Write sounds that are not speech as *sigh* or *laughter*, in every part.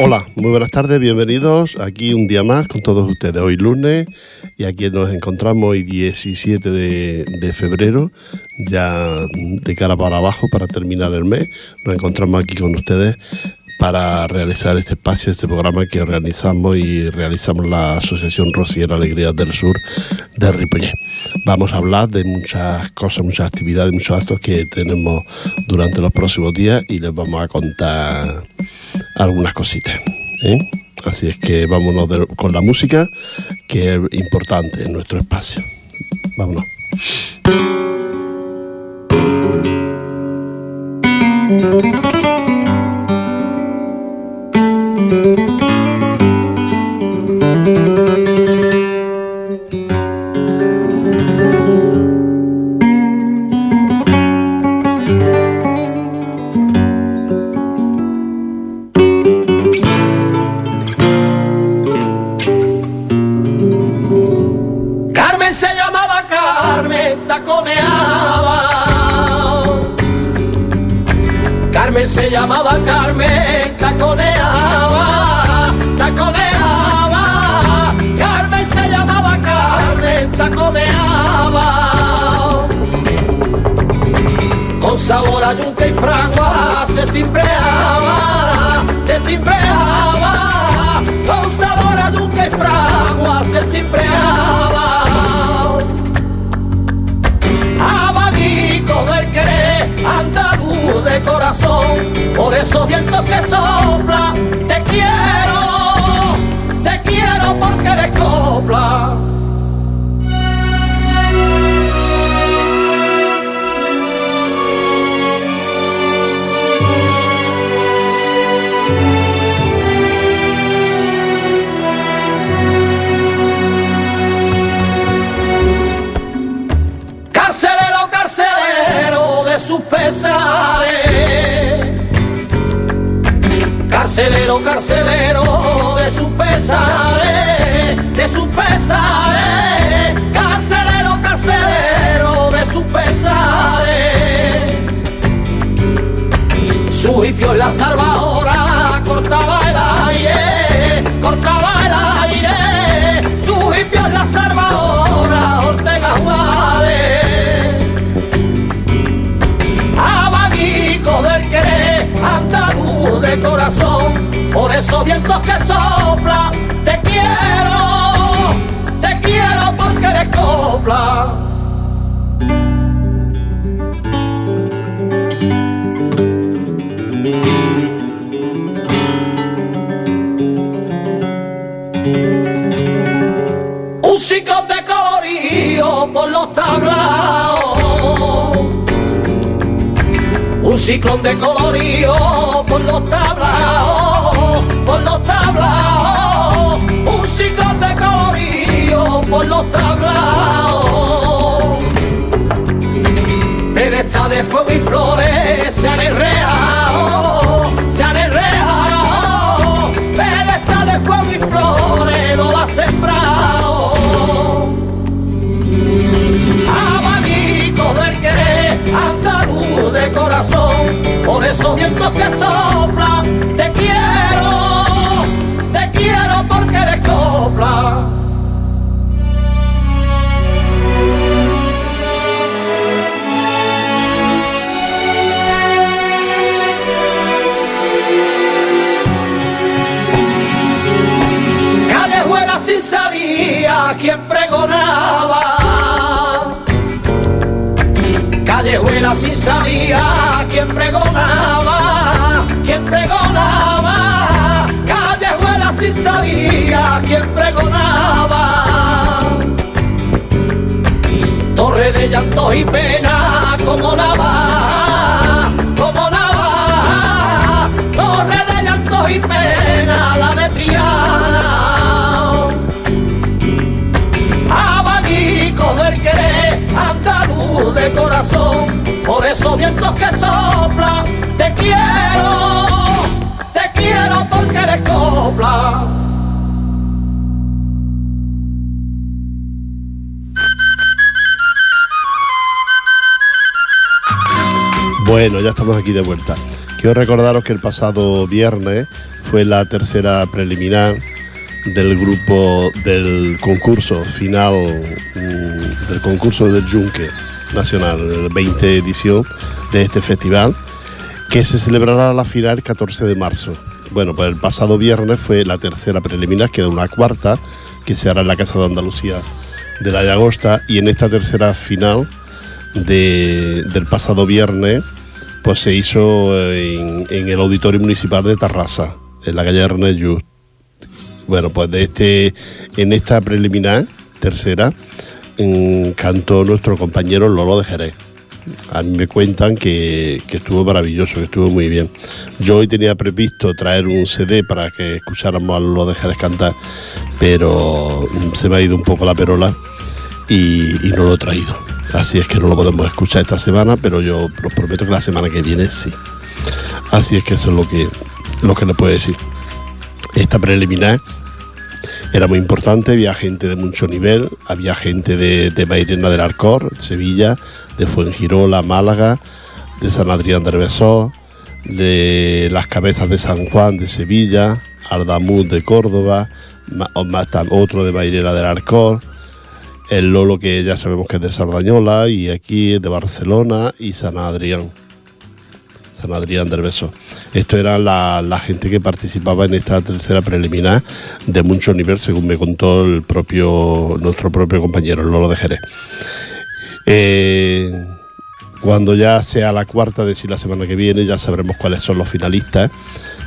Hola, muy buenas tardes, bienvenidos aquí un día más con todos ustedes. Hoy lunes y aquí nos encontramos hoy 17 de, de, febrero, ya de cara para abajo para terminar el mes. Nos encontramos aquí con ustedes para realizar este espacio, este programa que organizamos y realizamos la Asociación Rociera Alegrías del Sur de Ripollet. Vamos a hablar de muchas cosas, muchas actividades, muchos actos que tenemos durante los próximos días y les vamos a contar algunas cositas. ¿eh? Así es que vámonos con la música, que es importante en nuestro espacio. Vámonos. *laughs* se simpreava con sabor a duque e fragua se simpreaba abanico del querer andaluz de corazón por esos vientos que sopla te quiero carcelero de sus pesares, de sus pesares, carcelero, carcelero de sus pesares. Su hipio la salvadora cortaba el aire, cortaba el aire, su hipio la salvadora, Ortega Juárez. Abanico del querer, andaluz de corazón esos vientos que sopla, te quiero, te quiero porque eres copla. Un ciclón de colorío por los tablaos. Un ciclón de colorío por los tablaos por los tablaos, un ciclón de colorío por los tablaos. Pedestal de fuego y flores se han enreado, se han enreado. Pedestal de fuego y flores no la ha sembrado. Abanico del querer, andaluz de corazón, por esos vientos que soplan, Callejuela sin salía quien pregonaba, quien pregonaba sin sabía quien pregonaba. Torre de llantos y pena como nava, como nava. Torre de llantos y pena esos vientos que soplan, te quiero quiero porque eres copla. Bueno, ya estamos aquí de vuelta. Quiero recordaros que el pasado viernes fue la tercera preliminar del grupo del concurso final mm, del concurso del Yunque Nacional, 20 edición de este festival, que se celebrará la final el 14 de marzo. Bueno, pues el pasado viernes fue la tercera preliminar, queda una cuarta, que se hará en la Casa de Andalucía de la Llagosta, y en esta tercera final del pasado viernes, pues se hizo en, el Auditorio Municipal de Tarrasa, en la calle Ernest. Bueno, pues de este, en esta preliminar, tercera, cantó nuestro compañero Lolo de Jerez. A mí me cuentan que, estuvo maravilloso, que estuvo muy bien. Yo hoy tenía previsto traer un CD para que escucháramos a Lolo de Jerez cantar, pero se me ha ido un poco la perola y, no lo he traído. Así es que no lo podemos escuchar esta semana, pero yo os prometo que la semana que viene sí. Así es que eso es lo que, lo que le puedo decir. Esta preliminar era muy importante, había gente de mucho nivel, había gente de, de Mairena del Arcor, Sevilla, de Fuengirola, Málaga, de San Adrián de Besó, de las cabezas de San Juan de Sevilla, Ardamuz de Córdoba, otro de Mairena del Arcor, el Lolo que ya sabemos que es de Sardañola y aquí es de Barcelona y San Adrián. San Adrián del Beso. Esto era la, gente que participaba en esta tercera preliminar de mucho nivel, según me contó el propio, nuestro propio compañero, Lolo de Jerez. Eh, cuando ya sea la cuarta de si la semana que viene, ya sabremos cuáles son los finalistas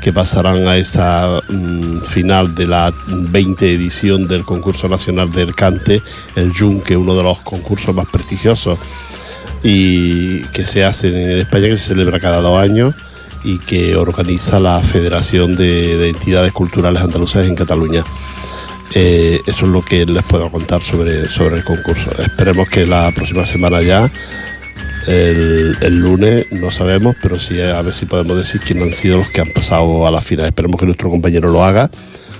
que pasarán a esa mm, final de la 20 edición del concurso nacional del cante, el Yunque, uno de los concursos más prestigiosos y que se hacen en España, que se celebra cada dos años y que organiza la Federación de, Entidades Culturales Andaluzas en Cataluña. Eh, eso es lo que les puedo contar sobre, sobre el concurso. Esperemos que la próxima semana ya, el, lunes, no sabemos, pero sí a ver si podemos decir quiénes han sido los que han pasado a la final. Esperemos que nuestro compañero lo haga,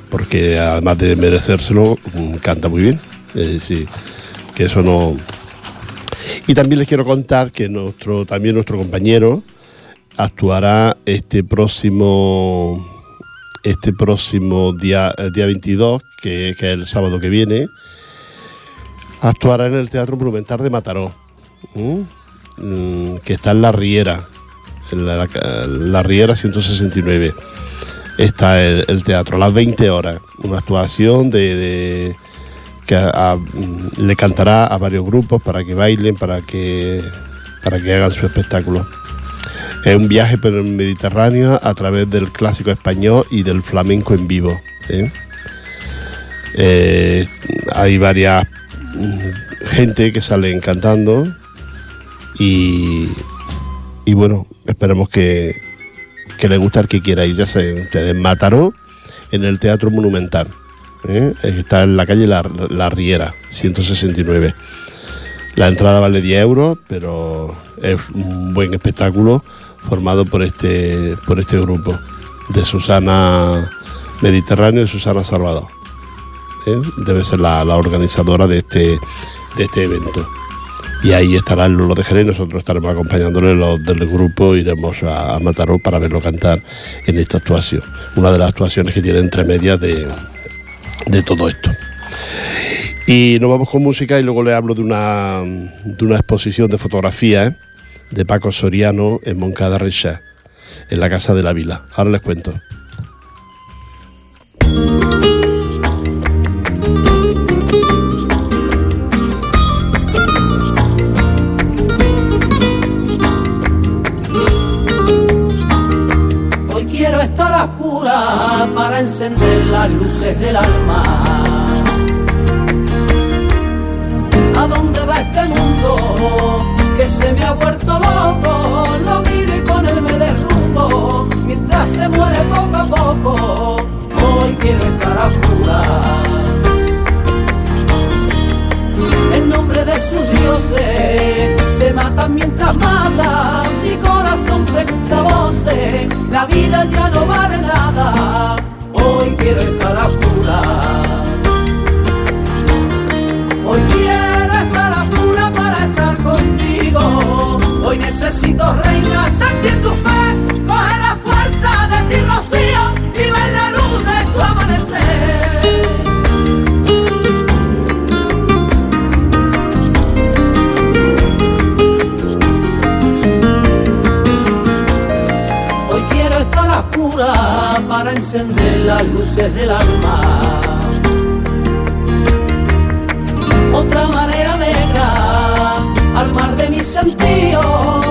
porque además de merecérselo, mm, canta muy bien. sí, que eso no, y también les quiero contar que nuestro, también nuestro compañero actuará este próximo este próximo día, día 22, que, es el sábado que viene, actuará en el Teatro Monumental de Mataró, mm, que está en La Riera, en la, Riera 169. Está el, teatro a las 20 horas, una actuación de Mm, le cantará a varios grupos para que bailen, para que, para que hagan su espectáculo. Es un viaje por el Mediterráneo a través del clásico español y del flamenco en vivo. ¿eh? Eh, hay varias mm, gente que salen cantando y, y bueno, esperemos que, que le guste al que quiera ir. Ya se ustedes, Mataró en el Teatro Monumental. ¿Eh? está en la calle la, Riera, 169. La entrada vale 10 euros, pero es un buen espectáculo formado por este, por este grupo de Susana Mediterráneo y Susana Salvador. ¿eh? Debe ser la, organizadora de este, de este evento. Y ahí estará el Lolo de Jerez, nosotros estaremos acompañándole los del grupo, iremos a, a Mataró para verlo cantar en esta actuación. Una de las actuaciones que tiene entre medias de, de todo esto. Y nos vamos con música y luego le hablo de una, de una exposición de fotografía ¿eh? de Paco Soriano en Moncada Recha, en la Casa de la Vila. Ahora les cuento. Luces del alma. ¿A dónde va este mundo que se me ha vuelto loco? Lo mire con él me derrumbo mientras se muere poco a poco. Hoy quiero estar a oscuras. En nombre de sus dioses se matan mientras matan mi corazón pregunta voces, la vida ya no vale quiero estar a pura. Las luces del alma. Otra marea negra al mar de mi sentido,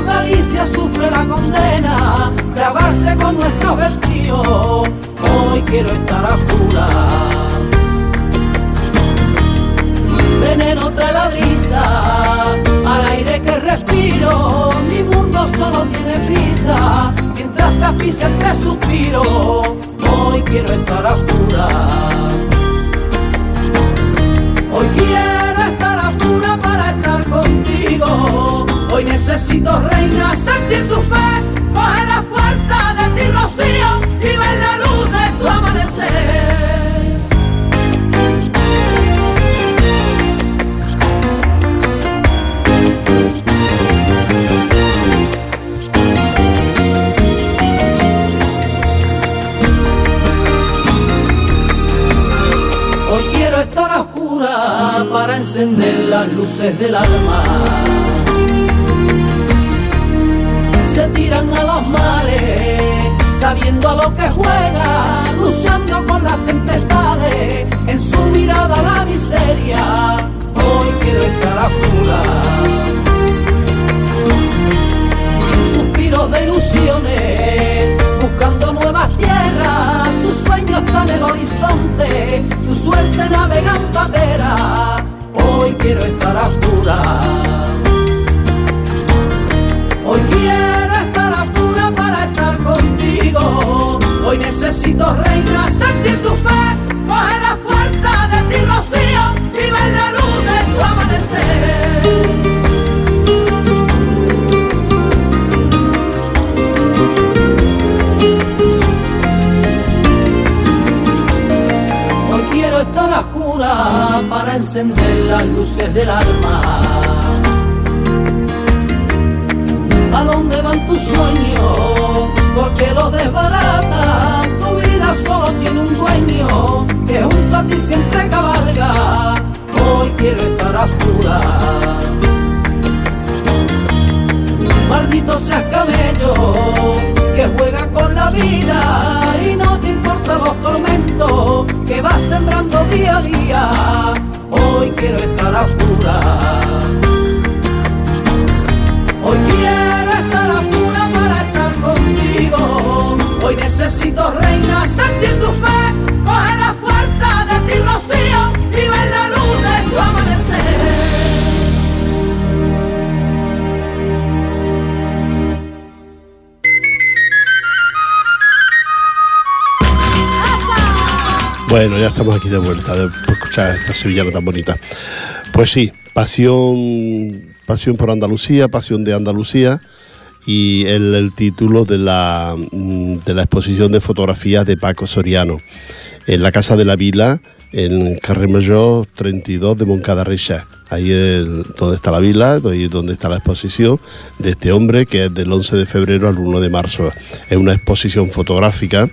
Galicia sufre la condena de ahogarse con nuestros vertidos. Hoy quiero estar a pura. Veneno trae la brisa al aire que respiro. Mi mundo solo tiene prisa mientras se asfixia entre suspiros. Hoy quiero estar a. Hoy quiero estar a para estar contigo. Hoy necesito reina sentir tu fe, coge la fuerza de ti rocío para encender las luces del alma. Se tiran a los mares, sabiendo a lo que juega, luchando con las tempestades, en su mirada la miseria. Hoy quiero estar a. Suspiros de ilusiones, en el horizonte, su suerte navega en patera. Hoy quiero estar a pura. Hoy quiero estar a pura para estar contigo. Hoy necesito reina para encender las luces del alma. ¿A dónde van tus sueños? Porque los desbaratan. Bueno, ya estamos aquí de vuelta, de escuchar esta sevillana tan bonita. Pues sí, pasión, pasión por Andalucía, pasión de Andalucía y el, título de la, mm, de la exposición de fotografías de Paco Soriano en la Casa de la Vila, en Carrer Mayor 32 de Moncada Reixa. Ahí es donde está la vila, ahí es donde está la exposición de este hombre que es del 11 de febrero al 1 de marzo. Es una exposición fotográfica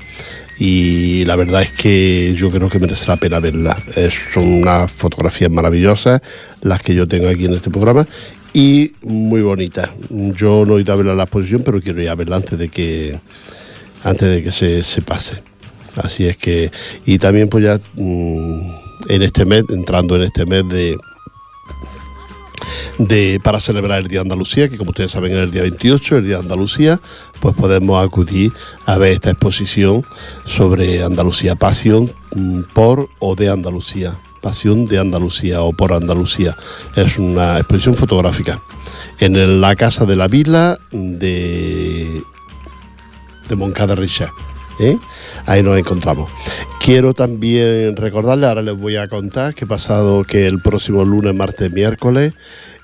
y la verdad es que yo creo que merece la pena verla. Son unas fotografías maravillosas las que yo tengo aquí en este programa y muy bonitas. Yo no he ido a verla en la exposición, pero quiero ir a verla antes de que antes de que se, se pase. Así es que y también pues ya mm, en este mes, entrando en este mes de de, para celebrar el Día de Andalucía, que como ustedes saben es el día 28, el Día de Andalucía, pues podemos acudir a ver esta exposición sobre Andalucía, pasión mm, por o de Andalucía, pasión de Andalucía o por Andalucía. Es una exposición fotográfica en la Casa de la Vila de, de Moncada Richa. ¿eh? Ahí nos encontramos. Quiero también recordarles, ahora les voy a contar que pasado que el próximo lunes, martes, miércoles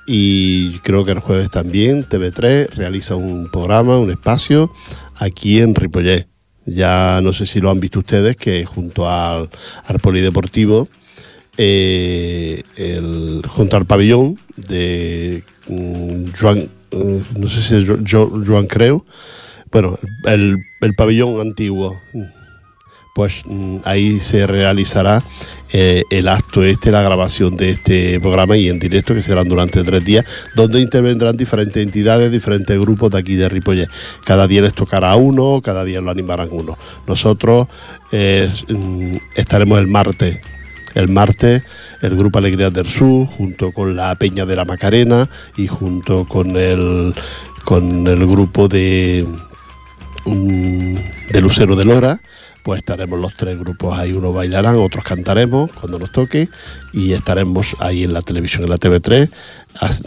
y creo que el jueves también TV3 realiza un programa, un espacio aquí en Ripollet. Ya no sé si lo han visto ustedes que junto al, al polideportivo eh, el, junto al pabellón de mm, Joan, eh, no sé si es Jo- Jo- Joan Creu, bueno, el, el pabellón antiguo, pues ahí se realizará eh, el acto este, la grabación de este programa y en directo, que serán durante tres días, donde intervendrán diferentes entidades, diferentes grupos de aquí de Ripollet. Cada día les tocará uno, cada día lo animarán uno. Nosotros eh, mm, estaremos el martes el martes el Grupo Alegría del Sur, junto con la Peña de la Macarena y junto con el, con el grupo de, mm, de Lucero de Lora, pues estaremos los tres grupos ahí, unos bailarán, otros cantaremos cuando nos toque y estaremos ahí en la televisión, en la TV3,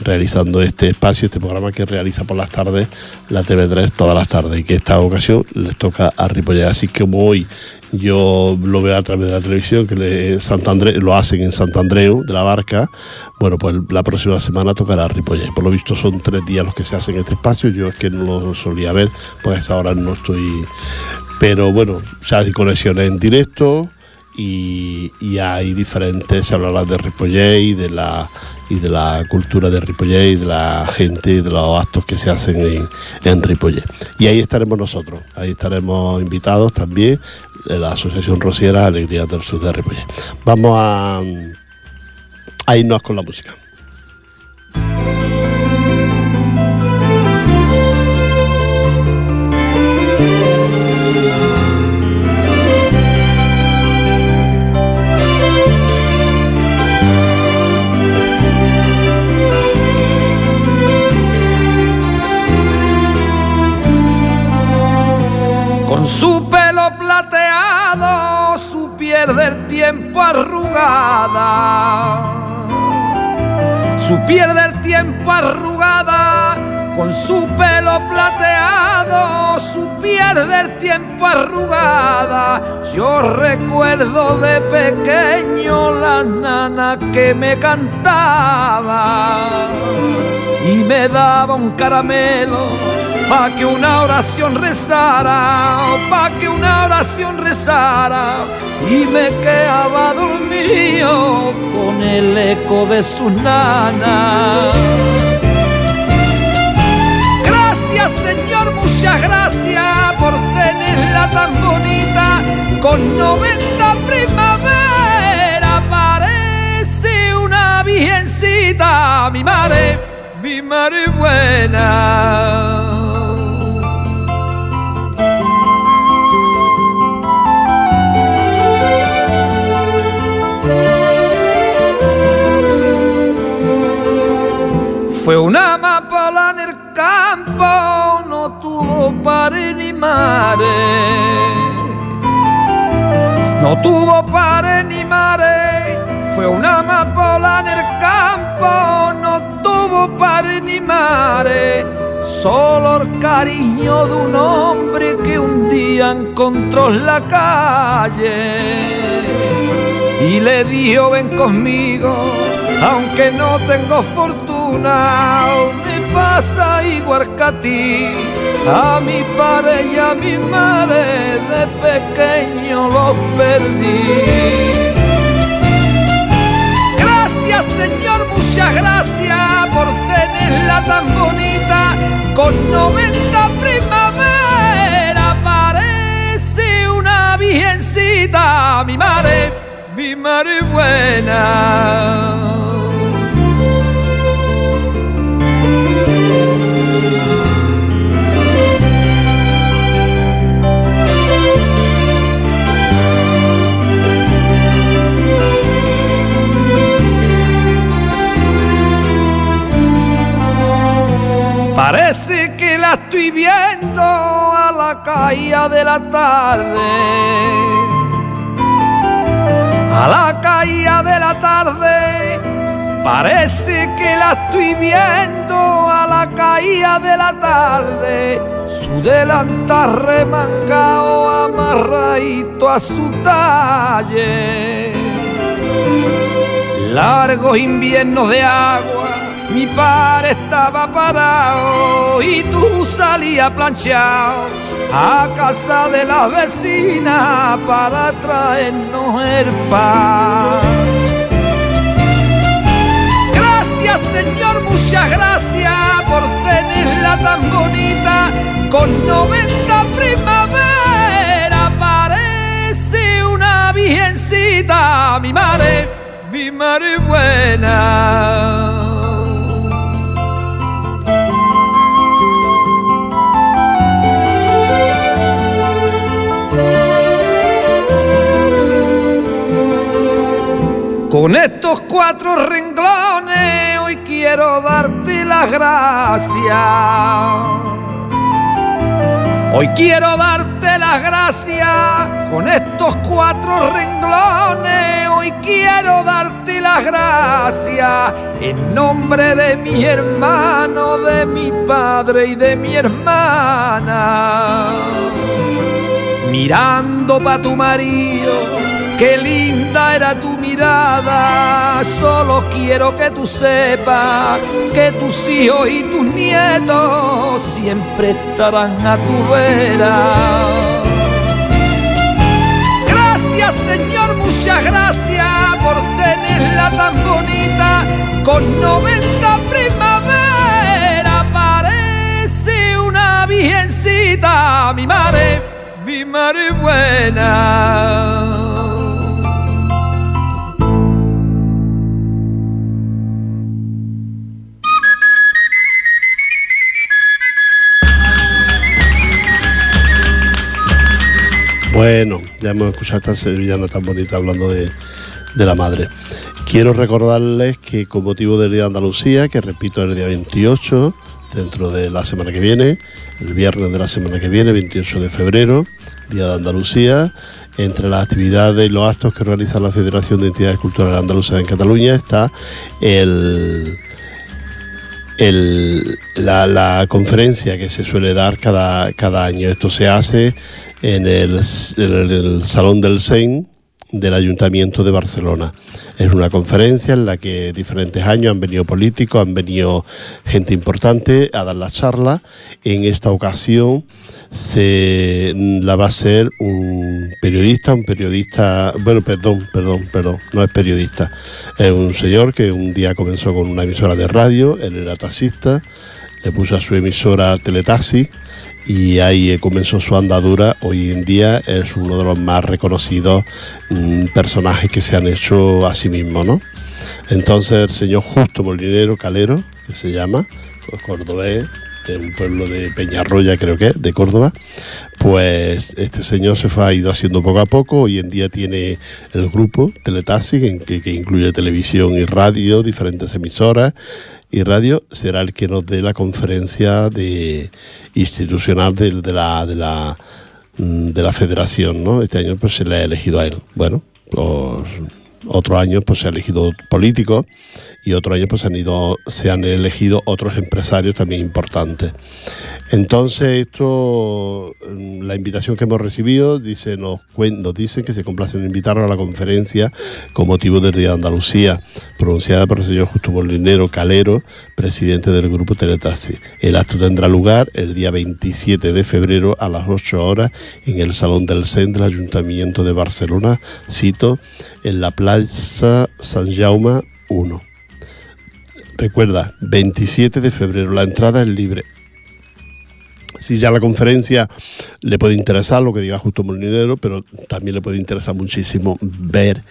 realizando este espacio, este programa que realiza por las tardes la TV3 todas las tardes y que esta ocasión les toca a Ripollet. Así que como hoy yo lo veo a través de la televisión, que le, lo hacen en Santandreu de la Barca, bueno, pues la próxima semana tocará Ripollet. Por lo visto son tres días los que se hacen en este espacio, yo es que no lo solía ver, pues a esta hora no estoy pero bueno, se hay conexiones en directo y, hay diferentes, se hablará de Ripollet y de la y de la cultura de Ripollet y de la gente y de los actos que se hacen en, en Ripollet. Y ahí estaremos nosotros, ahí estaremos invitados también, en la Asociación Rociera Alegría del Sur de Ripollet. Vamos a irnos con la música. Su pelo plateado, su piel del tiempo arrugada. Su piel del tiempo arrugada, con su pelo plateado, su piel del tiempo arrugada. Yo recuerdo de pequeño la nana que me cantaba y me daba un caramelo pa' que una oración rezara, pa' que una oración rezara, y me quedaba dormido con el eco de su nana. Gracias Señor, muchas gracias por tenerla tan bonita, con 90 primavera parece una virgencita, mi madre, mi madre buena. Campo, no tuvo padre ni madre. No tuvo padre ni madre, fue una amapola en el campo, no tuvo padre ni madre. Solo el cariño de un hombre que un día encontró en la calle y le dijo ven conmigo, aunque no tengo fortuna pasa igual que a ti. A mi padre y a mi madre de pequeño los perdí. Gracias Señor, muchas gracias por tenerla tan bonita. Con 90 primavera parece una virgencita. Mi madre, mi madre buena. Parece que la estoy viendo a la caída de la tarde. A la caída de la tarde. Parece que la estoy viendo a la caída de la tarde. Su delantal remangao amarradito a su talle. Largos inviernos de agua mi padre estaba parado y tú salías planchado a casa de la vecina para traernos el pan. Gracias Señor, muchas gracias por tenerla tan bonita con 90 primavera parece visita, mi madre, mi madre buena. Con estos cuatro renglones hoy quiero darte las gracias. Hoy quiero darte las gracias con estos cuatro renglones. Hoy quiero darte las gracias en nombre de mi hermano, de mi padre y de mi hermana. Mirando pa' tu marido Qué linda era tu mirada, solo quiero que tú sepas que tus hijos y tus nietos siempre estarán a tu vera. Gracias Señor, muchas gracias por tenerla tan bonita, con 90 primavera parece una virgencita, mi madre, mi madre buena. Bueno, ya hemos escuchado esta sevillana tan bonita hablando de, la madre. Quiero recordarles que con motivo del Día de Andalucía, que repito el día 28, dentro de la semana que viene, el viernes de la semana que viene, 28 de febrero, Día de Andalucía, entre las actividades y los actos que realiza la Federación de Entidades Culturales Andaluzas en Cataluña está el, la, conferencia que se suele dar cada, cada año. Esto se hace en el, Salón del Sein del Ayuntamiento de Barcelona. Es una conferencia en la que diferentes años han venido políticos, han venido gente importante a dar la charla. En esta ocasión se la va a ser un periodista, un periodista, bueno, perdón, perdón, perdón, no es periodista, es un señor que un día comenzó con una emisora de radio, él era taxista, le puso a su emisora Teletaxi y ahí comenzó su andadura. Hoy en día es uno de los más reconocidos mm, personajes que se han hecho a sí mismo, ¿no? Entonces el señor Justo Molinero Calero, que se llama, pues, cordobés, de un pueblo de Peñarroya creo que de Córdoba, pues este señor se fue, ha ido haciendo poco a poco, hoy en día tiene el grupo Teletaxi, que, que incluye televisión y radio, diferentes emisoras, y radio será el que nos dé la conferencia de institucional de, la de la mm, de la federación, ¿no? Este año pues se le ha elegido a él. Bueno, pues otros años pues se ha elegido políticos y otros años pues han ido, se han elegido otros empresarios también importantes. Entonces, esto, mm, la invitación que hemos recibido, dice, nos, nos dicen que se complace en invitarnos a la conferencia con motivo del Día de Andalucía, pronunciada por el señor Justo Molinero Calero, presidente del Grupo Teletaxi. El acto tendrá lugar el día 27 de febrero a las 8 horas en el Salón del CEN del Ayuntamiento de Barcelona, cito, en la Plaza San Jaume 1. Recuerda, 27 de febrero, la entrada es libre si ya la conferencia le puede interesar lo que diga Justo Molinero, pero también le puede interesar muchísimo ver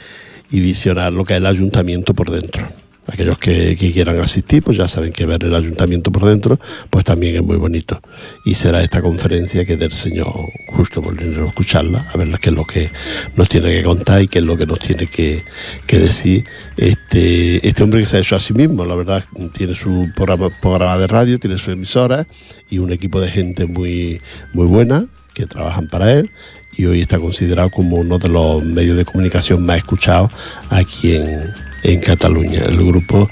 y visionar lo que es el ayuntamiento por dentro. Aquellos que, quieran asistir, pues ya saben que ver el ayuntamiento por dentro, pues también es muy bonito. Y será esta conferencia que del señor Justo Molinero escucharla, a ver qué es lo que nos tiene que contar y qué es lo que nos tiene que, decir este, este hombre que se ha hecho a sí mismo. La verdad, tiene su programa, programa de radio, tiene su emisora y un equipo de gente muy, muy buena que trabajan para él y hoy está considerado como uno de los medios de comunicación más escuchados aquí en, en Cataluña, el grupo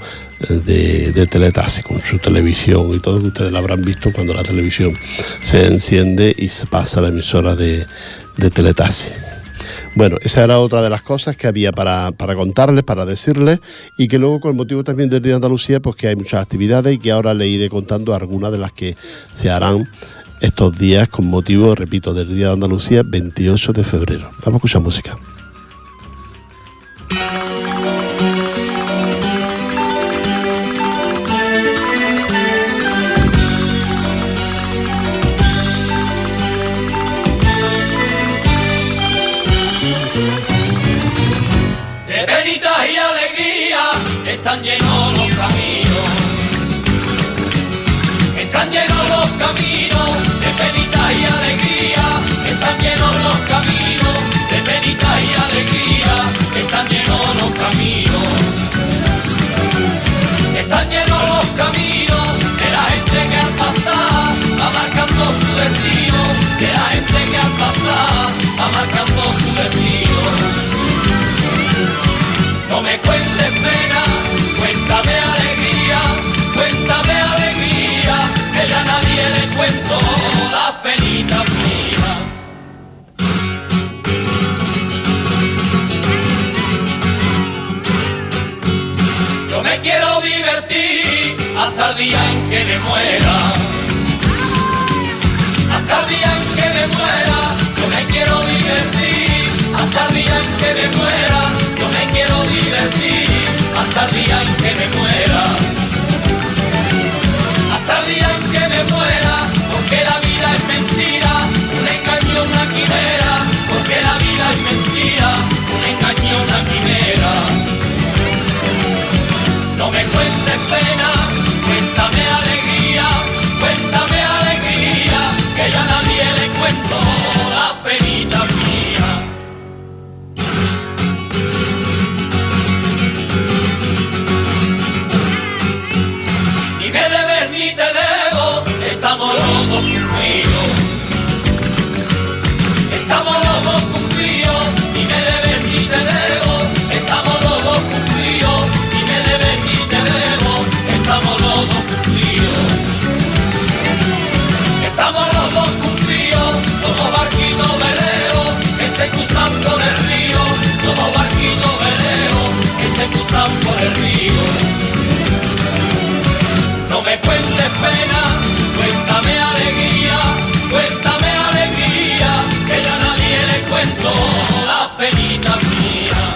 eh, de, de con su televisión y todo que ustedes habrán visto cuando la televisión se enciende y se pasa a la emisora de, de. Bueno, esa era otra de las cosas que había para, para, contarles, para decirles, y que luego con el motivo también del Día de Andalucía, pues que hay muchas actividades y que ahora le iré contando algunas de las que se harán estos días con motivo, repito, del Día de Andalucía, 28 de febrero. Vamos a escuchar música. Están llenos los caminos de penita y alegría, están llenos los caminos, están llenos los caminos de la gente que al pasar va marcando su destino, de la gente que al pasar va marcando su destino. No me cuentes día en que me muera. Hasta el día en que me muera, yo me quiero divertir. Hasta el día en que me muera, yo me quiero divertir. Hasta el día en que me muera. Hasta el día en que me muera, porque la vida es mentira, un engaño, una quimera. Porque la vida es mentira, un engaño, una quimera. No me cuentes pena, cuéntame alegría, cuéntame alegría, que ya nadie le cuento la penita. Por el río. No me cuentes pena, cuéntame alegría, cuéntame alegría, que ya nadie le cuento las penitas mías.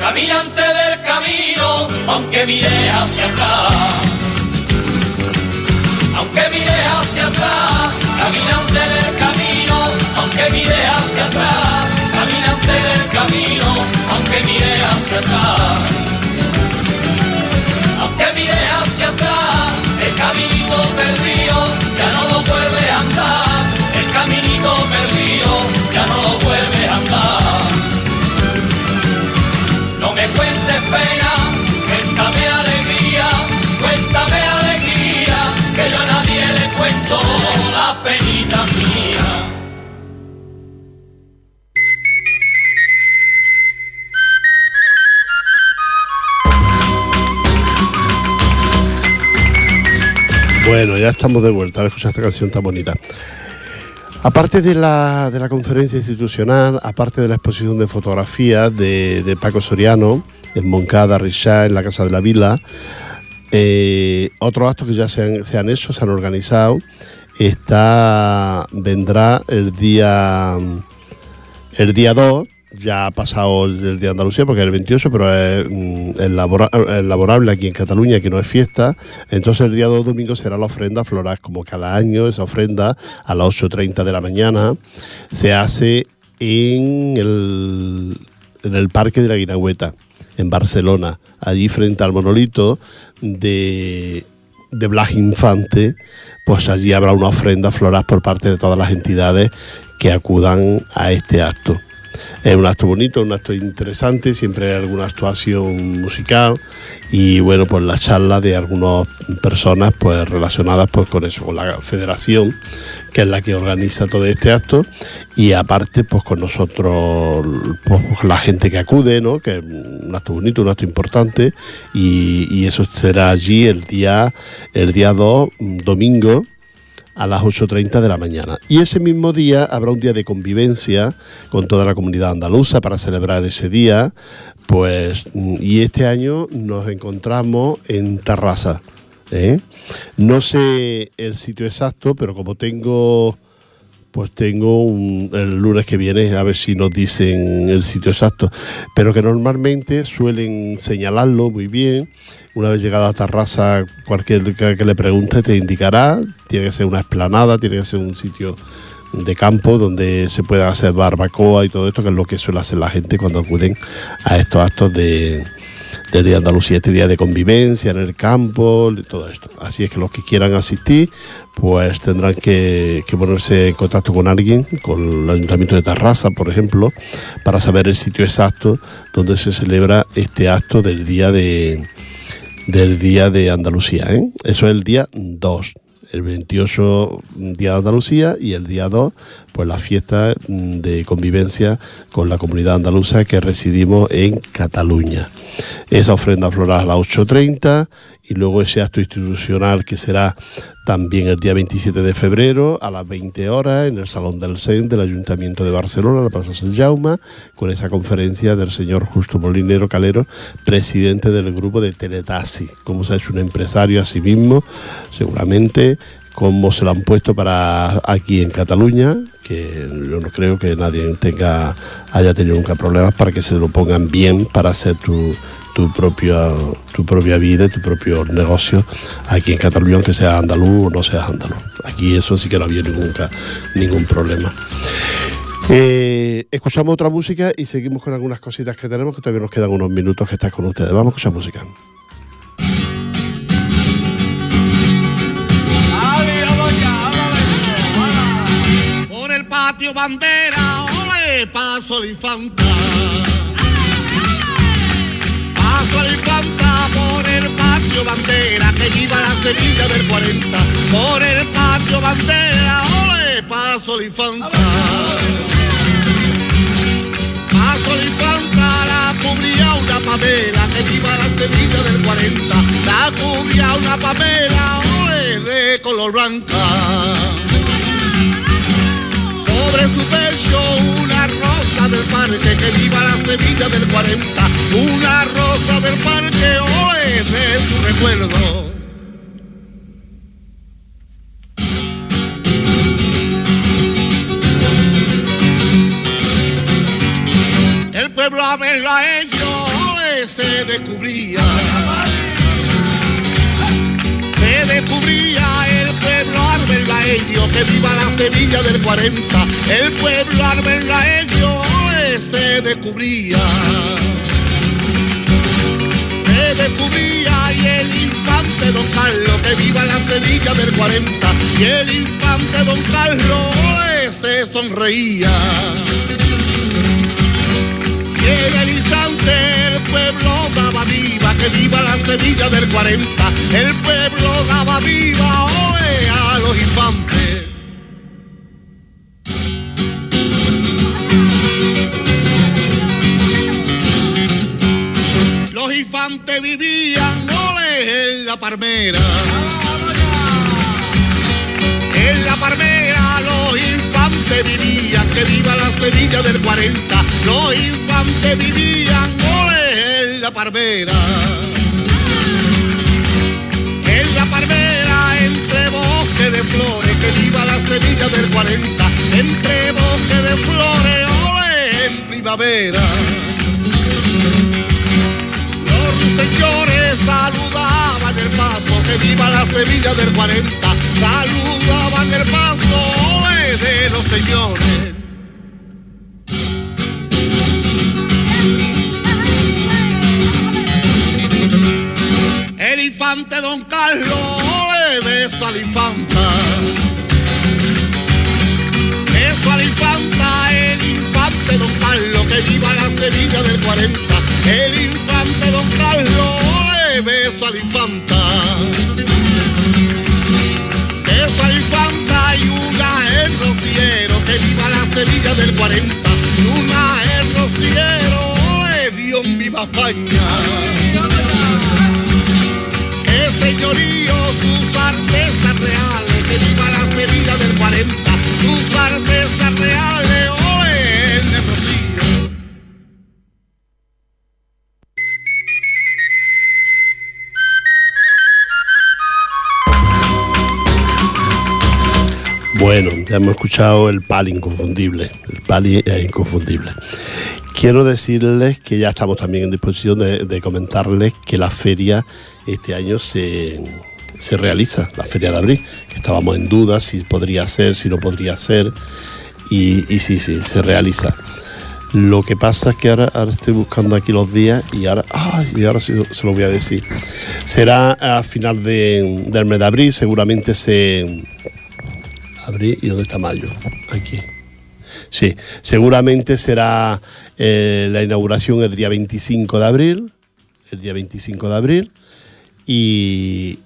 Caminante del camino, aunque mire hacia atrás. Aunque mire hacia atrás, caminante del aunque mire hacia atrás, caminante del camino, aunque mire hacia atrás. Aunque mire hacia atrás, el caminito perdido ya no lo vuelve a andar. El caminito perdido ya no lo vuelve a andar. No me cuentes pena, cuéntame alegría, cuéntame alegría, que yo a nadie le cuento la penita mía. Bueno, ya estamos de vuelta a escuchar esta canción tan bonita. Aparte de la, de la conferencia institucional, aparte de la exposición de fotografías de, de Paco Soriano en Moncada, Richard, en la Casa de la Vila, eh, otros actos que ya se han, se han hecho, se han organizado, está vendrá el día el día 2, ya ha pasado el día de Andalucía porque es el 28, pero es mm, labora- laborable aquí en Cataluña, que no es fiesta. Entonces el día 2 domingo será la ofrenda floral, como cada año, esa ofrenda a las 8.30 de la mañana se hace en el, en el Parque de la Guinagüeta, en Barcelona, allí frente al monolito de, de Blas Infante, pues allí habrá una ofrenda floral por parte de todas las entidades que acudan a este acto. Es un acto bonito, un acto interesante, siempre hay alguna actuación musical y bueno, pues la charla de algunas personas pues relacionadas pues con eso, con la federación, que es la que organiza todo este acto y aparte pues con nosotros, pues, con la gente que acude, ¿no? Que es un acto bonito, un acto importante y, y eso será allí el día, el día 2, domingo, a las 8.30 de la mañana. Y ese mismo día habrá un día de convivencia con toda la comunidad andaluza para celebrar ese día. Pues, y este año nos encontramos en Tarrasa. ¿eh? No sé el sitio exacto, pero como tengo pues tengo un- el lunes que viene a ver si nos dicen el sitio exacto, pero que normalmente suelen señalarlo muy bien. Una vez llegado a Tarrasa, cualquier que, le pregunte te indicará. Tiene que ser una explanada, tiene que ser un sitio de campo donde se pueda hacer barbacoa y todo esto, que es lo que suele hacer la gente cuando acuden a estos actos de, del Día de Andalucía, este día de convivencia en el campo, todo esto. Así es que los que quieran asistir, pues tendrán que, ponerse en contacto con alguien, con el Ayuntamiento de Tarrasa, por ejemplo, para saber el sitio exacto donde se celebra este acto del día de del día de Andalucía. ¿eh? Eso es el día 2 el 28 Día de Andalucía y el día 2 pues la fiesta de convivencia con la comunidad andaluza que residimos en Cataluña. Esa ofrenda floral a las 8.30 y luego ese acto institucional que será también el día 27 de febrero a las 20 horas en el Salón del CEN del Ayuntamiento de Barcelona, la Plaza San Jaume, con esa conferencia del señor Justo Molinero Calero, presidente del grupo de Teletasi, como se ha hecho un empresario a sí mismo, seguramente como se lo han puesto para aquí en Cataluña, que yo no creo que nadie tenga haya tenido nunca problemas para que se lo pongan bien para hacer tu, tu propia, tu propia vida, tu propio negocio aquí en Cataluña, aunque sea andaluz o no seas andaluz. Aquí eso sí que no había nunca ningún problema. Eh, escuchamos otra música y seguimos con algunas cositas que tenemos, que todavía nos quedan unos minutos que estás con ustedes. Vamos a escuchar música. patio bandera, ole, paso la infanta. Paso la infanta por el patio bandera, que viva la semilla del 40. Por el patio bandera, ole, paso la infanta. Paso la infanta, la cubría una pamela, que viva la semilla del 40. La cubría una pamela, ole, de color blanca sobre su pecho una rosa del parque que viva la semilla del 40, una rosa del parque, ole de su recuerdo. El pueblo a verla ellos se descubría se descubría pueblo arbelaeño, que viva la semilla del 40, el pueblo arbelaeño se descubría. Se descubría y el infante Don Carlos, que viva la semilla del 40, y el infante Don Carlos se sonreía en el instante el pueblo daba viva, que viva la semilla del 40, el pueblo daba viva, oe a los infantes. Los infantes vivían, ole, en la palmera. En la infantes vivían, que viva la semilla del 40, los infantes vivían, ole, en la palmera. En la palmera, entre bosques de flores, que viva la semilla del 40, entre bosques de flores, ole, en primavera. Señores saludaban el paso, que viva la semilla del 40, saludaban el paso de los señores. El infante don Carlos le beso a infanta. Beso a la infanta, el infante don Carlos, que viva la semilla del 40. El infante don Carlos le beso a infanta. El rociero, que viva la semilla del 40. Una el rociero, le dio un viva España. El señorío, sus artesas reales, que viva la semilla del 40. Bueno, ya hemos escuchado el pali inconfundible. El pali es inconfundible. Quiero decirles que ya estamos también en disposición de, comentarles que la feria este año se, se realiza la Feria de Abril, que estábamos en duda si podría ser, si no podría ser, y, sí, sí, se realiza. Lo que pasa es que ahora, ahora estoy buscando aquí los días y ahora, ay, y ahora sí se lo voy a decir. Será a final de- del mes de abril, seguramente se... Abril, ¿y dónde está mayo? Aquí. Sí, seguramente será eh, la inauguración el día 25 de abril, el día 25 de abril, y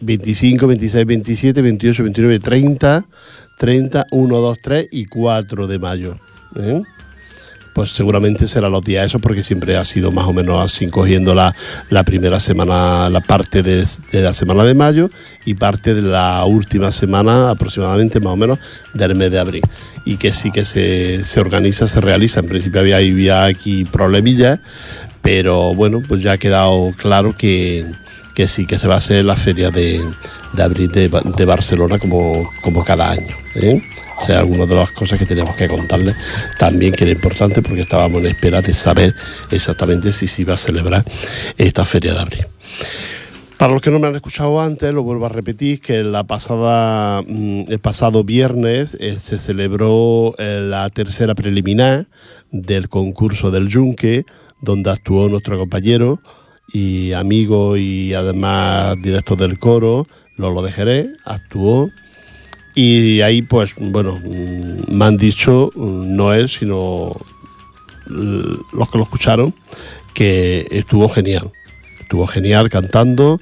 25, 26, 27, 28, 29, 30, 30, 1, 2, 3 y 4 de mayo. ¿eh? Pues seguramente será los días esos porque siempre ha sido más o menos así, cogiendo la, la primera semana, la parte de, de la semana de mayo y parte de la última semana aproximadamente más o menos del mes de abril. Y que sí que se, se organiza, se realiza. En principio había, había aquí problemillas, pero bueno, pues ya ha quedado claro que, que sí que se va a hacer la feria de, de abril de, Ba- de Barcelona como, como cada año. ¿eh? O sea, algunas de las cosas que tenemos que contarles también que era importante porque estábamos en espera de saber exactamente si se iba a celebrar esta feria de abril. Para los que no me han escuchado antes, lo vuelvo a repetir, que la pasada, mm, el pasado viernes eh, se celebró eh, la tercera preliminar del concurso del Yunque, donde actuó nuestro compañero y amigo y además director del coro, Lolo de Jerez, actuó. Y ahí, pues, bueno, mm, me han dicho, mm, no él, sino l- los que lo escucharon, que estuvo genial. Estuvo genial cantando,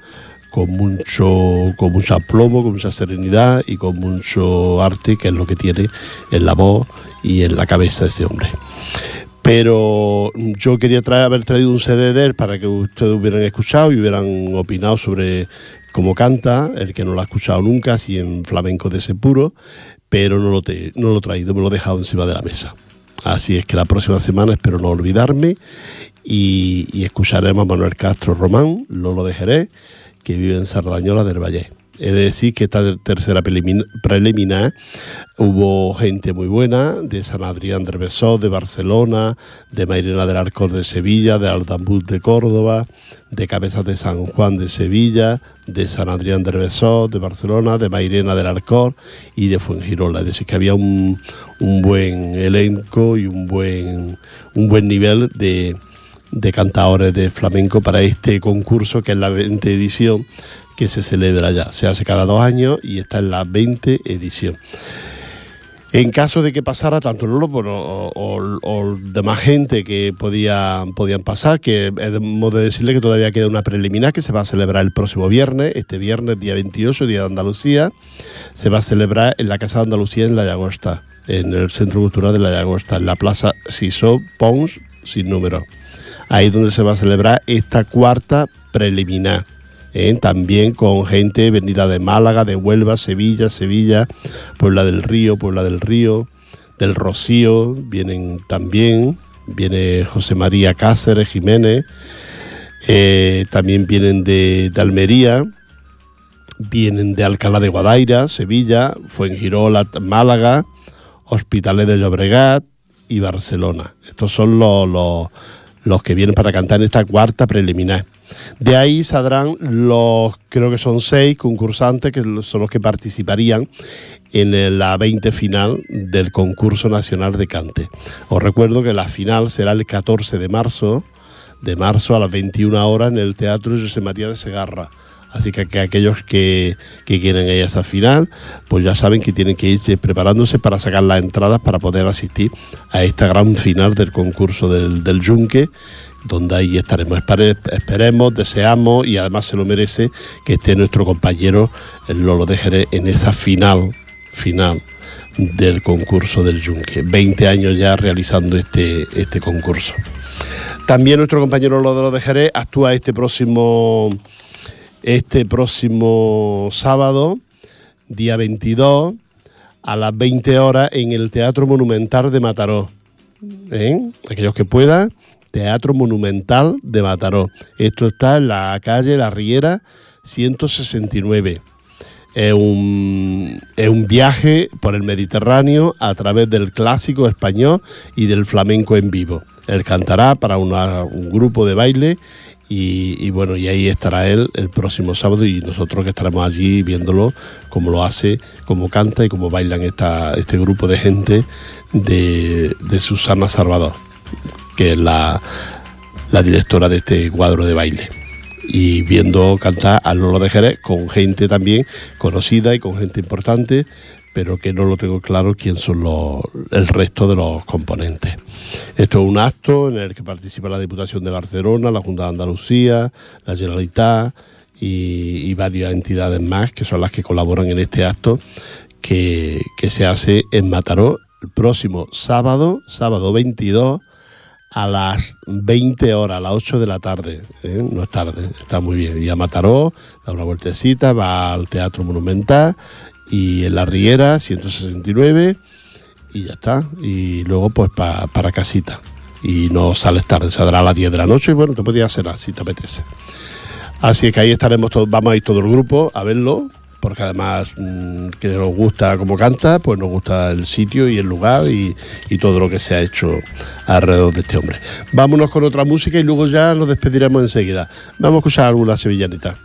con mucho, con mucho aplomo, con mucha serenidad y con mucho arte, que es lo que tiene en la voz y en la cabeza ese hombre. Pero yo quería haber traído un CD de él para que ustedes hubieran escuchado y hubieran opinado sobre cómo canta, el que no lo ha escuchado nunca, así en flamenco de ese puro, pero no lo, no lo he traído, me lo he dejado encima de la mesa. Así es que la próxima semana espero no olvidarme y, y escucharemos a Manuel Castro Román, Lolo de Jerez, que vive en Sardañola del Valle. He de decir que esta tercera prelimin- preliminar hubo gente muy buena, de San Adrián de Besós, de Barcelona, de Mairena del Arcor de Sevilla, de Aldambut de Córdoba, de Cabezas de San Juan de Sevilla, de San Adrián de Besós, de Barcelona, de Mairena del Arcor y de Fuengirola. Es decir, que había un, un buen elenco y un buen, un buen nivel de, de cantadores de flamenco para este concurso que es la 20 edición que se celebra ya. Se hace cada dos años y está en la 20 edición. En caso de que pasara tanto bueno, o, o- o demás gente que podía, podían pasar, que hemos de decirle que todavía queda una preliminar que se va a celebrar el próximo viernes, este viernes, día 28, día de Andalucía, se va a celebrar en la Casa de Andalucía en La Llagosta, en el Centro Cultural de La Llagosta, en la Plaza Sisó Pons, sin número. Ahí es donde se va a celebrar esta cuarta preliminar. ¿Eh? También con gente venida de Málaga, de Huelva, Sevilla, Sevilla, Puebla del Río, Puebla del Río, del Rocío, vienen también, viene José María Cáceres Jiménez, eh, también vienen de, Almería, vienen de Alcalá de Guadaira, Sevilla, Fuengirola, Málaga, Hospitalet de Llobregat y Barcelona. Estos son los, los, los que vienen para cantar en esta cuarta preliminar. De ahí saldrán los, creo que son seis concursantes que son los que participarían en el- la 20 final del concurso nacional de cante. Os recuerdo que la final será el 14 de marzo, de marzo a las 21 horas en el Teatro José María de Segarra. Así que, que aquellos que, que quieren ir a esa final, pues ya saben que tienen que ir preparándose para sacar las entradas para poder asistir a esta gran final del concurso del, del Yunque, donde ahí estaremos. Espere- esperemos, deseamos y además se lo merece que esté nuestro compañero Lolo de Jerez en esa final, final del concurso del Yunque. 20 años ya realizando este, este concurso. También nuestro compañero Lolo de Jerez actúa este próximo este próximo sábado, día 22, a las 20 horas en el Teatro Monumental de Mataró. ¿Eh? Aquellos que puedan, Teatro Monumental de Mataró. Esto está en la calle La Riera 169. Es un, es un viaje por el Mediterráneo a través del clásico español y del flamenco en vivo. Él cantará para un grupo de baile Y, bueno, y ahí estará él el próximo sábado y nosotros que estaremos allí viéndolo, cómo lo hace, cómo canta y cómo bailan esta, este grupo de gente de, Susana Salvador, que es la, la directora de este cuadro de baile y viendo cantar a Lolo de Jerez con gente también conocida y con gente importante, pero que no lo tengo claro quién son los, el resto de los componentes. Esto es un acto en el que participa la Diputación de Barcelona, la Junta de Andalucía, la Generalitat y, varias entidades más que son las que colaboran en este acto que, se hace en Mataró el próximo sábado, sábado 22 a las 20 horas, a las 8 de la tarde. ¿eh? No es tarde, está muy bien. Y a Mataró, da una vueltecita, va al Teatro Monumental y en la Riera 169 y ya está. Y luego pues para casita. Y no sales tarde, saldrá a las 10 de la noche y bueno, te podías hacer así, te apetece. Así que ahí estaremos todos, vamos a ir todo el grupo a verlo, porque además mm, que nos gusta como canta, pues nos gusta el sitio y el lugar y, y, todo lo que se ha hecho alrededor de este hombre. Vámonos con otra música y luego ya nos despediremos enseguida. Vamos a escuchar alguna sevillanita.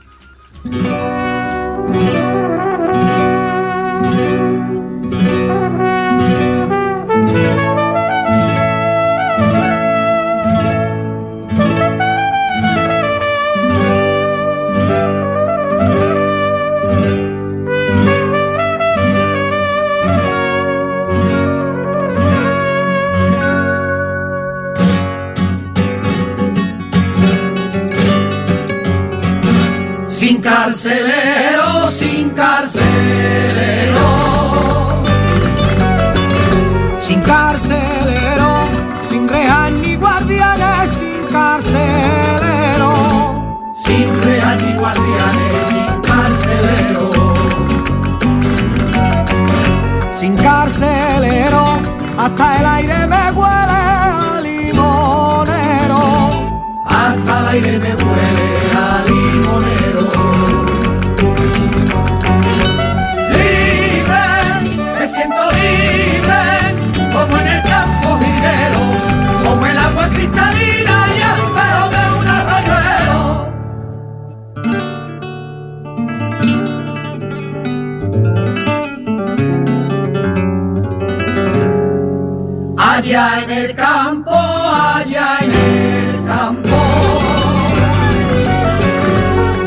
Allá en el campo, allá en el campo.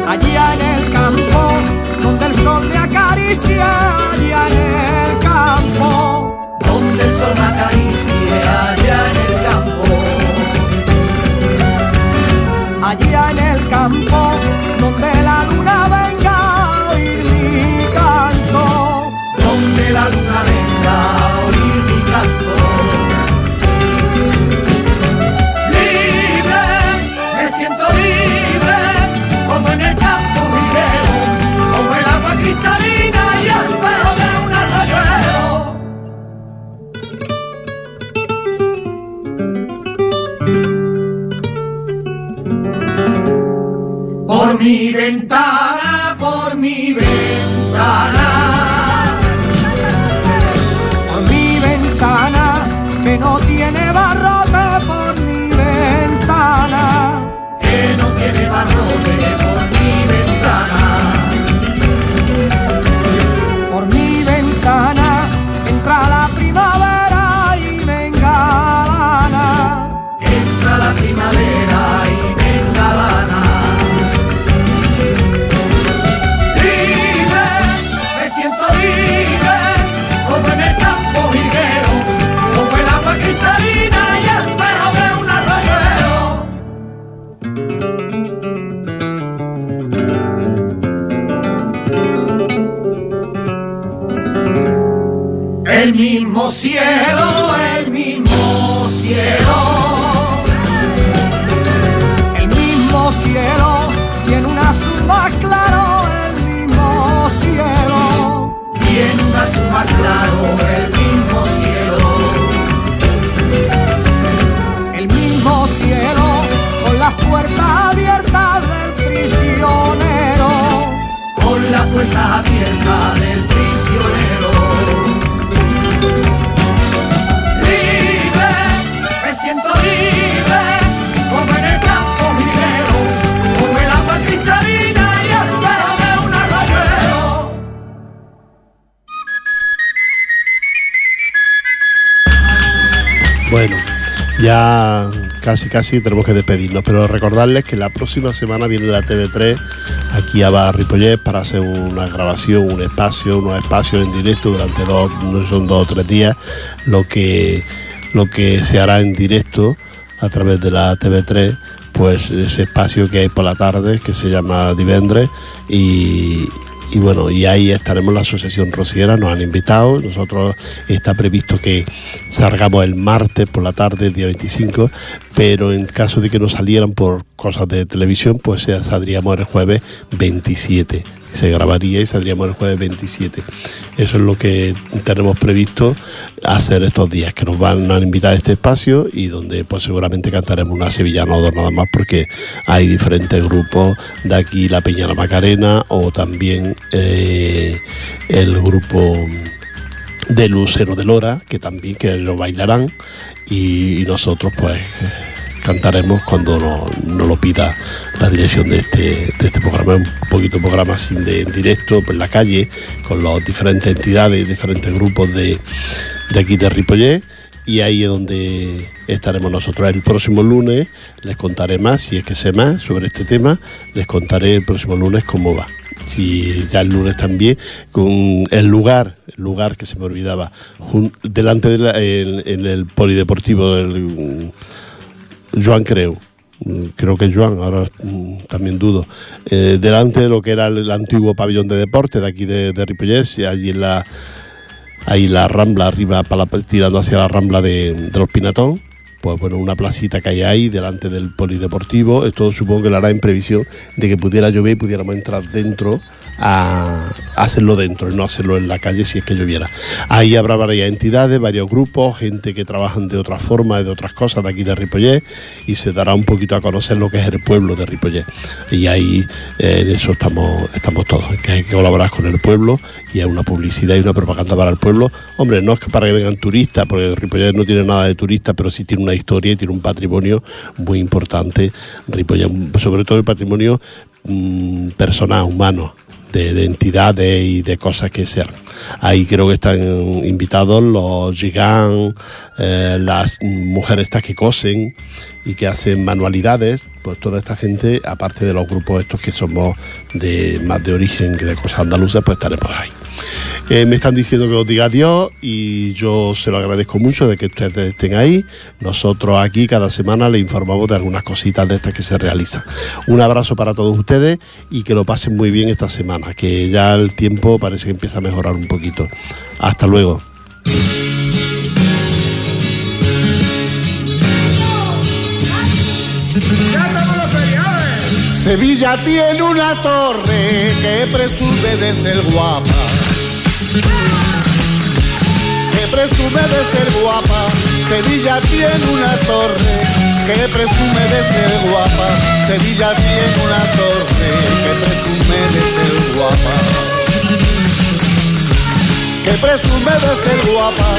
Allá en el campo, donde el sol me acaricia, Mi ventana, por mi ventana. Por mi ventana, que no tiene barrote, por mi ventana. que no tiene barrote por mi casi casi tenemos que despedirnos, pero recordarles que la próxima semana viene la TV3 aquí a Barripollet para hacer una grabación, un espacio, unos espacios en directo durante dos, son dos o tres días, lo que, lo que se hará en directo a través de la TV3 pues ese espacio que hay por la tarde que se llama Divendre y, y bueno, y ahí estaremos la Asociación Rociera, nos han invitado, nosotros está previsto que salgamos el martes por la tarde, día 25, pero en caso de que no salieran por cosas de televisión, pues saldríamos el jueves 27 se grabaría y saldríamos el jueves 27. Eso es lo que tenemos previsto hacer estos días, que nos van a invitar a este espacio y donde pues seguramente cantaremos una sevillana o dos nada más porque hay diferentes grupos de aquí, la Peña la Macarena o también eh, el grupo de Lucero de Lora, que también que lo bailarán y nosotros pues cantaremos cuando nos lo pida la dirección de este, de este programa. Un poquito programa sin de, en directo, por la calle, con las diferentes entidades, diferentes grupos de, de aquí de Ripollet y ahí es donde estaremos nosotros. El próximo lunes les contaré más, si es que sé más sobre este tema, les contaré el próximo lunes cómo va. Si ya el lunes también, con el lugar, el lugar que se me olvidaba, delante de en el polideportivo del Joan creo. Mm, creo que Joan, ahora mm, también dudo, eh, delante de lo que era el, antiguo pabellón de deporte de aquí de, de y allí en la, ahí la rambla arriba, para tirando hacia la rambla de, de los Pinatón, pues bueno, una placita que hay ahí delante del polideportivo. Esto supongo que lo hará en previsión de que pudiera llover y pudiéramos entrar dentro a hacerlo dentro y no hacerlo en la calle si es que lloviera. Ahí habrá varias entidades, varios grupos, gente que trabajan de otra forma, de otras cosas de aquí de Ripollet y se dará un poquito a conocer lo que es el pueblo de Ripollet. Y ahí eh, en eso estamos, estamos todos, que hay que colaborar con el pueblo y hay una publicidad y una propaganda para el pueblo. Hombre, no es que para que vengan turistas, porque Ripollet no tiene nada de turistas, pero sí tiene una historia y tiene un patrimonio muy importante. Ripollet, sobre todo el patrimonio mm, personal, humano de, entidades y de cosas que ser. Ahí creo que están invitados los gigantes, eh, las mujeres estas que cosen y que hacen manualidades, pues toda esta gente, aparte de los grupos estos que somos de más de origen que de cosas andaluzas, pues estaremos ahí. Eh, me están diciendo que os diga adiós y yo se lo agradezco mucho de que ustedes estén ahí. Nosotros aquí cada semana les informamos de algunas cositas de estas que se realizan. Un abrazo para todos ustedes y que lo pasen muy bien esta semana, que ya el tiempo parece que empieza a mejorar un poquito. Hasta luego. Sevilla tiene una torre que presume de ser guapa que presume de ser guapa. Sevilla tiene una torre que presume de ser guapa. Sevilla tiene una torre que presume de ser guapa. Que presume de ser guapa.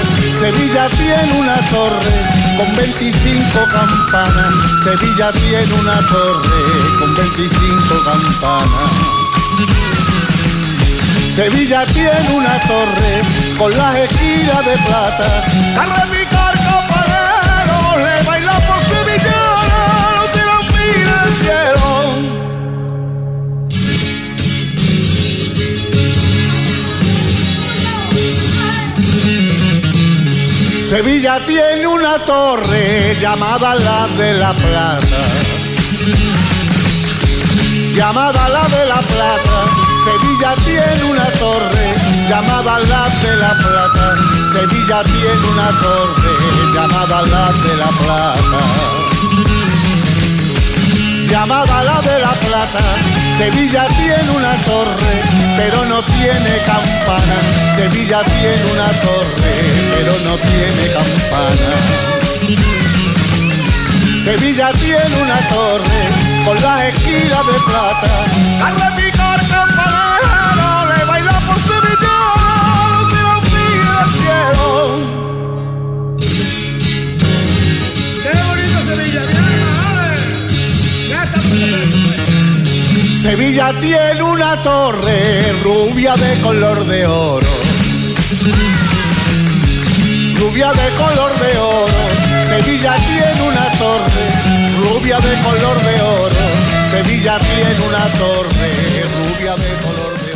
Sevilla tiene una torre con 25 campanas. Sevilla tiene una torre con 25 campanas. Sevilla tiene una torre con las esquinas de plata. Carre mi parero, le baila por sevillano, no se lo mira el cielo. Sevilla tiene una torre llamada la de la plata. Llamada la de la plata Sevilla tiene una torre llamada la de la Plata. Sevilla tiene una torre llamada la de la Plata. Llamada la de la Plata. Sevilla tiene una torre, pero no tiene campana. Sevilla tiene una torre, pero no tiene campana. Sevilla tiene una torre con las esquinas de plata. Sevilla tiene una torre rubia de color de oro. Rubia de color de oro. Sevilla tiene rubia de color de oro. Sevilla tiene una torre, rubia de color de oro.